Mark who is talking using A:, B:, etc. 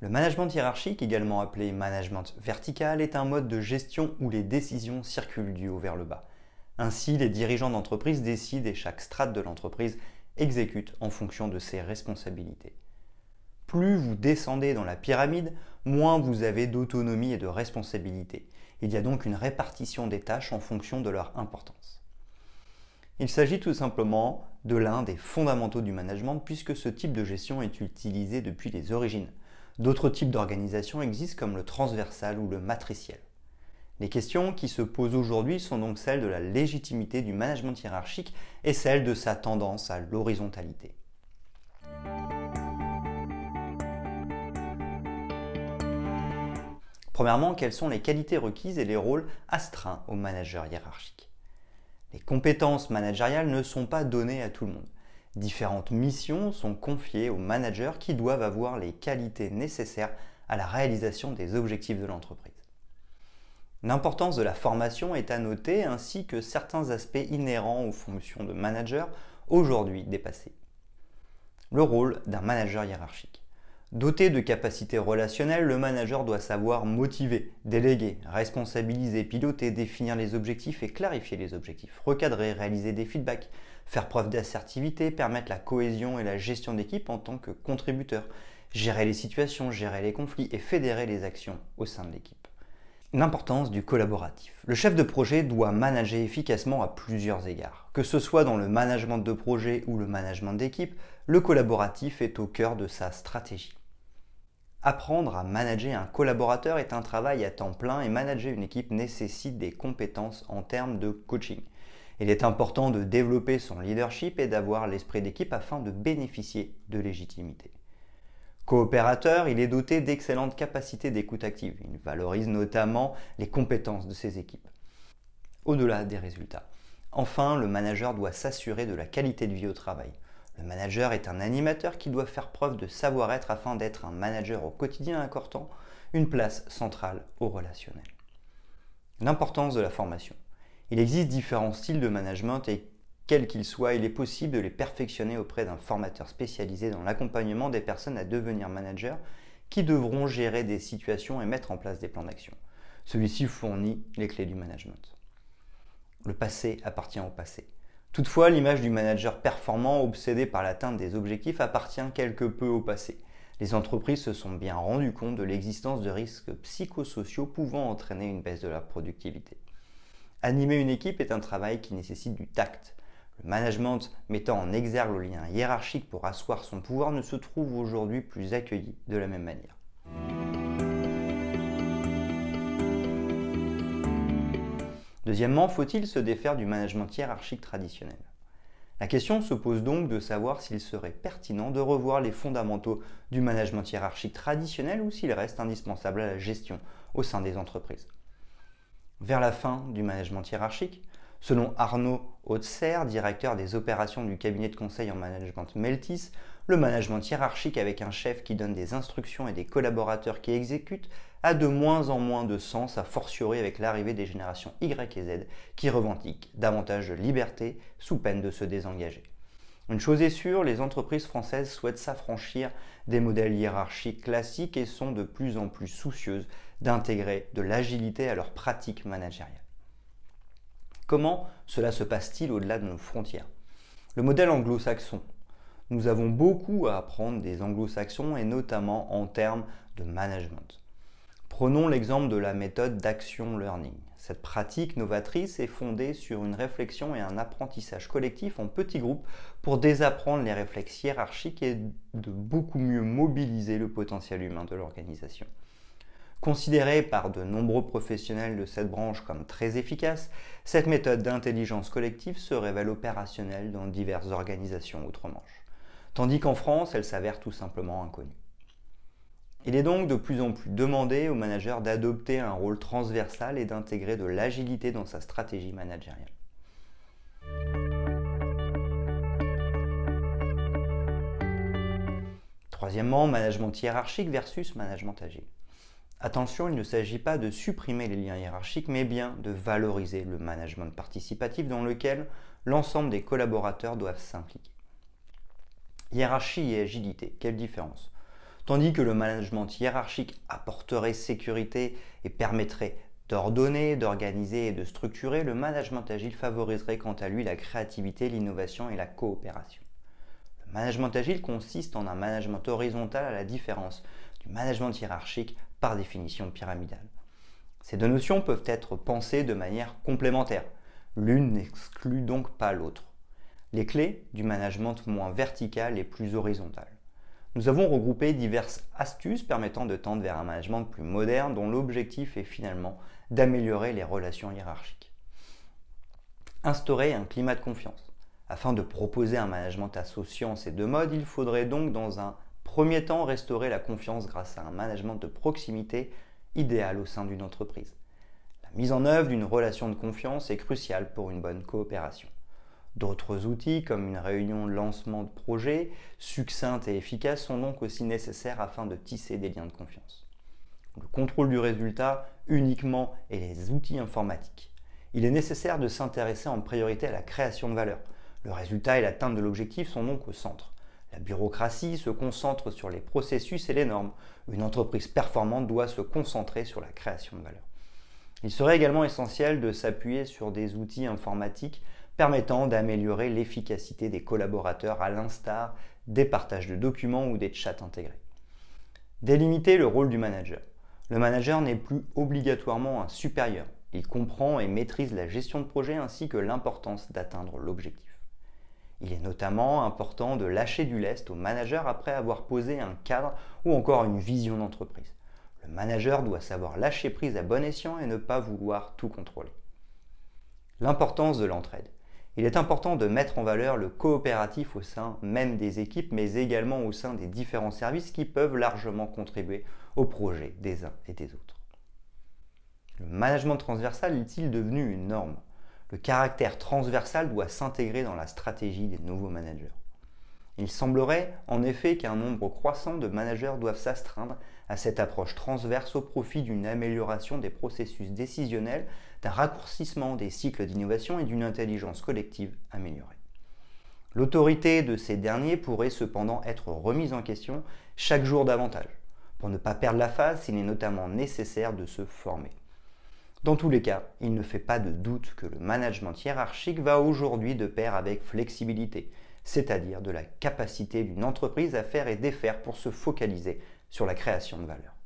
A: Le management hiérarchique, également appelé management vertical, est un mode de gestion où les décisions circulent du haut vers le bas. Ainsi, les dirigeants d'entreprise décident et chaque strate de l'entreprise exécute en fonction de ses responsabilités. Plus vous descendez dans la pyramide, moins vous avez d'autonomie et de responsabilité. Il y a donc une répartition des tâches en fonction de leur importance. Il s'agit tout simplement de l'un des fondamentaux du management puisque ce type de gestion est utilisé depuis les origines. D'autres types d'organisation existent comme le transversal ou le matriciel. Les questions qui se posent aujourd'hui sont donc celles de la légitimité du management hiérarchique et celles de sa tendance à l'horizontalité. Premièrement, quelles sont les qualités requises et les rôles astreints au manager hiérarchique? Les compétences managériales ne sont pas données à tout le monde. Différentes missions sont confiées aux managers qui doivent avoir les qualités nécessaires à la réalisation des objectifs de l'entreprise. L'importance de la formation est à noter ainsi que certains aspects inhérents aux fonctions de manager aujourd'hui dépassés. Le rôle d'un manager hiérarchique. Doté de capacités relationnelles, le manager doit savoir motiver, déléguer, responsabiliser, piloter, définir les objectifs et clarifier les objectifs, recadrer, réaliser des feedbacks, faire preuve d'assertivité, permettre la cohésion et la gestion d'équipe en tant que contributeur, gérer les situations, gérer les conflits et fédérer les actions au sein de l'équipe. L'importance du collaboratif. Le chef de projet doit manager efficacement à plusieurs égards. Que ce soit dans le management de projet ou le management d'équipe, le collaboratif est au cœur de sa stratégie. Apprendre à manager un collaborateur est un travail à temps plein et manager une équipe nécessite des compétences en termes de coaching. Il est important de développer son leadership et d'avoir l'esprit d'équipe afin de bénéficier de légitimité. Coopérateur, il est doté d'excellentes capacités d'écoute active. Il valorise notamment les compétences de ses équipes. Au-delà des résultats. Enfin, le manager doit s'assurer de la qualité de vie au travail. Le manager est un animateur qui doit faire preuve de savoir-être afin d'être un manager au quotidien accordant une place centrale au relationnel. L'importance de la formation. Il existe différents styles de management et quel qu'il soit, il est possible de les perfectionner auprès d'un formateur spécialisé dans l'accompagnement des personnes à devenir managers qui devront gérer des situations et mettre en place des plans d'action. Celui-ci fournit les clés du management. Le passé appartient au passé. Toutefois, l'image du manager performant obsédé par l'atteinte des objectifs appartient quelque peu au passé. Les entreprises se sont bien rendues compte de l'existence de risques psychosociaux pouvant entraîner une baisse de la productivité. Animer une équipe est un travail qui nécessite du tact, le management mettant en exergue le lien hiérarchique pour asseoir son pouvoir ne se trouve aujourd'hui plus accueilli de la même manière. Deuxièmement, faut-il se défaire du management hiérarchique traditionnel? La question se pose donc de savoir s'il serait pertinent de revoir les fondamentaux du management hiérarchique traditionnel ou s'il reste indispensable à la gestion au sein des entreprises. Vers la fin du management hiérarchique, Selon Arnaud Hautser, directeur des opérations du cabinet de conseil en management Meltis, le management hiérarchique avec un chef qui donne des instructions et des collaborateurs qui exécutent a de moins en moins de sens, à fortiori avec l'arrivée des générations Y et Z qui revendiquent davantage de liberté sous peine de se désengager. Une chose est sûre, les entreprises françaises souhaitent s'affranchir des modèles hiérarchiques classiques et sont de plus en plus soucieuses d'intégrer de l'agilité à leurs pratiques managériales. Comment cela se passe-t-il au-delà de nos frontières? Le modèle anglo-saxon. Nous avons beaucoup à apprendre des anglo-saxons et notamment en termes de management. Prenons l'exemple de la méthode d'action learning. Cette pratique novatrice est fondée sur une réflexion et un apprentissage collectif en petits groupes pour désapprendre les réflexes hiérarchiques et de beaucoup mieux mobiliser le potentiel humain de l'organisation. Considérée par de nombreux professionnels de cette branche comme très efficace, cette méthode d'intelligence collective se révèle opérationnelle dans diverses organisations outre-Manche, tandis qu'en France, elle s'avère tout simplement inconnue. Il est donc de plus en plus demandé au manager d'adopter un rôle transversal et d'intégrer de l'agilité dans sa stratégie managériale. Troisièmement, management hiérarchique versus management agile. Attention, il ne s'agit pas de supprimer les liens hiérarchiques, mais bien de valoriser le management participatif dans lequel l'ensemble des collaborateurs doivent s'impliquer. Hiérarchie et agilité, quelle différence? Tandis que le management hiérarchique apporterait sécurité et permettrait d'ordonner, d'organiser et de structurer, le management agile favoriserait quant à lui la créativité, l'innovation et la coopération. Le management agile consiste en un management horizontal à la différence du management hiérarchique par définition pyramidale. Ces deux notions peuvent être pensées de manière complémentaire. L'une n'exclut donc pas l'autre. Les clés du management moins vertical et plus horizontal. Nous avons regroupé diverses astuces permettant de tendre vers un management plus moderne dont l'objectif est finalement d'améliorer les relations hiérarchiques. Instaurer un climat de confiance. Afin de proposer un management associant ces deux modes, il faudrait donc dans un Premier temps, restaurer la confiance grâce à un management de proximité idéal au sein d'une entreprise. La mise en œuvre d'une relation de confiance est cruciale pour une bonne coopération. D'autres outils, comme une réunion de lancement de projet, succincte et efficace, sont donc aussi nécessaires afin de tisser des liens de confiance. Le contrôle du résultat uniquement et les outils informatiques. Il est nécessaire de s'intéresser en priorité à la création de valeur. Le résultat et l'atteinte de l'objectif sont donc au centre. La bureaucratie se concentre sur les processus et les normes. Une entreprise performante doit se concentrer sur la création de valeur. Il serait également essentiel de s'appuyer sur des outils informatiques permettant d'améliorer l'efficacité des collaborateurs à l'instar des partages de documents ou des chats intégrés. Délimiter le rôle du manager. Le manager n'est plus obligatoirement un supérieur. Il comprend et maîtrise la gestion de projet ainsi que l'importance d'atteindre l'objectif. Il est notamment important de lâcher du lest au manager après avoir posé un cadre ou encore une vision d'entreprise. Le manager doit savoir lâcher prise à bon escient et ne pas vouloir tout contrôler. L'importance de l'entraide. Il est important de mettre en valeur le coopératif au sein même des équipes, mais également au sein des différents services qui peuvent largement contribuer au projet des uns et des autres. Le management transversal est-il devenu une norme? Le caractère transversal doit s'intégrer dans la stratégie des nouveaux managers. Il semblerait en effet qu'un nombre croissant de managers doivent s'astreindre à cette approche transverse au profit d'une amélioration des processus décisionnels, d'un raccourcissement des cycles d'innovation et d'une intelligence collective améliorée. L'autorité de ces derniers pourrait cependant être remise en question chaque jour davantage. Pour ne pas perdre la face, il est notamment nécessaire de se former. Dans tous les cas, il ne fait pas de doute que le management hiérarchique va aujourd'hui de pair avec flexibilité, c'est-à-dire de la capacité d'une entreprise à faire et défaire pour se focaliser sur la création de valeur.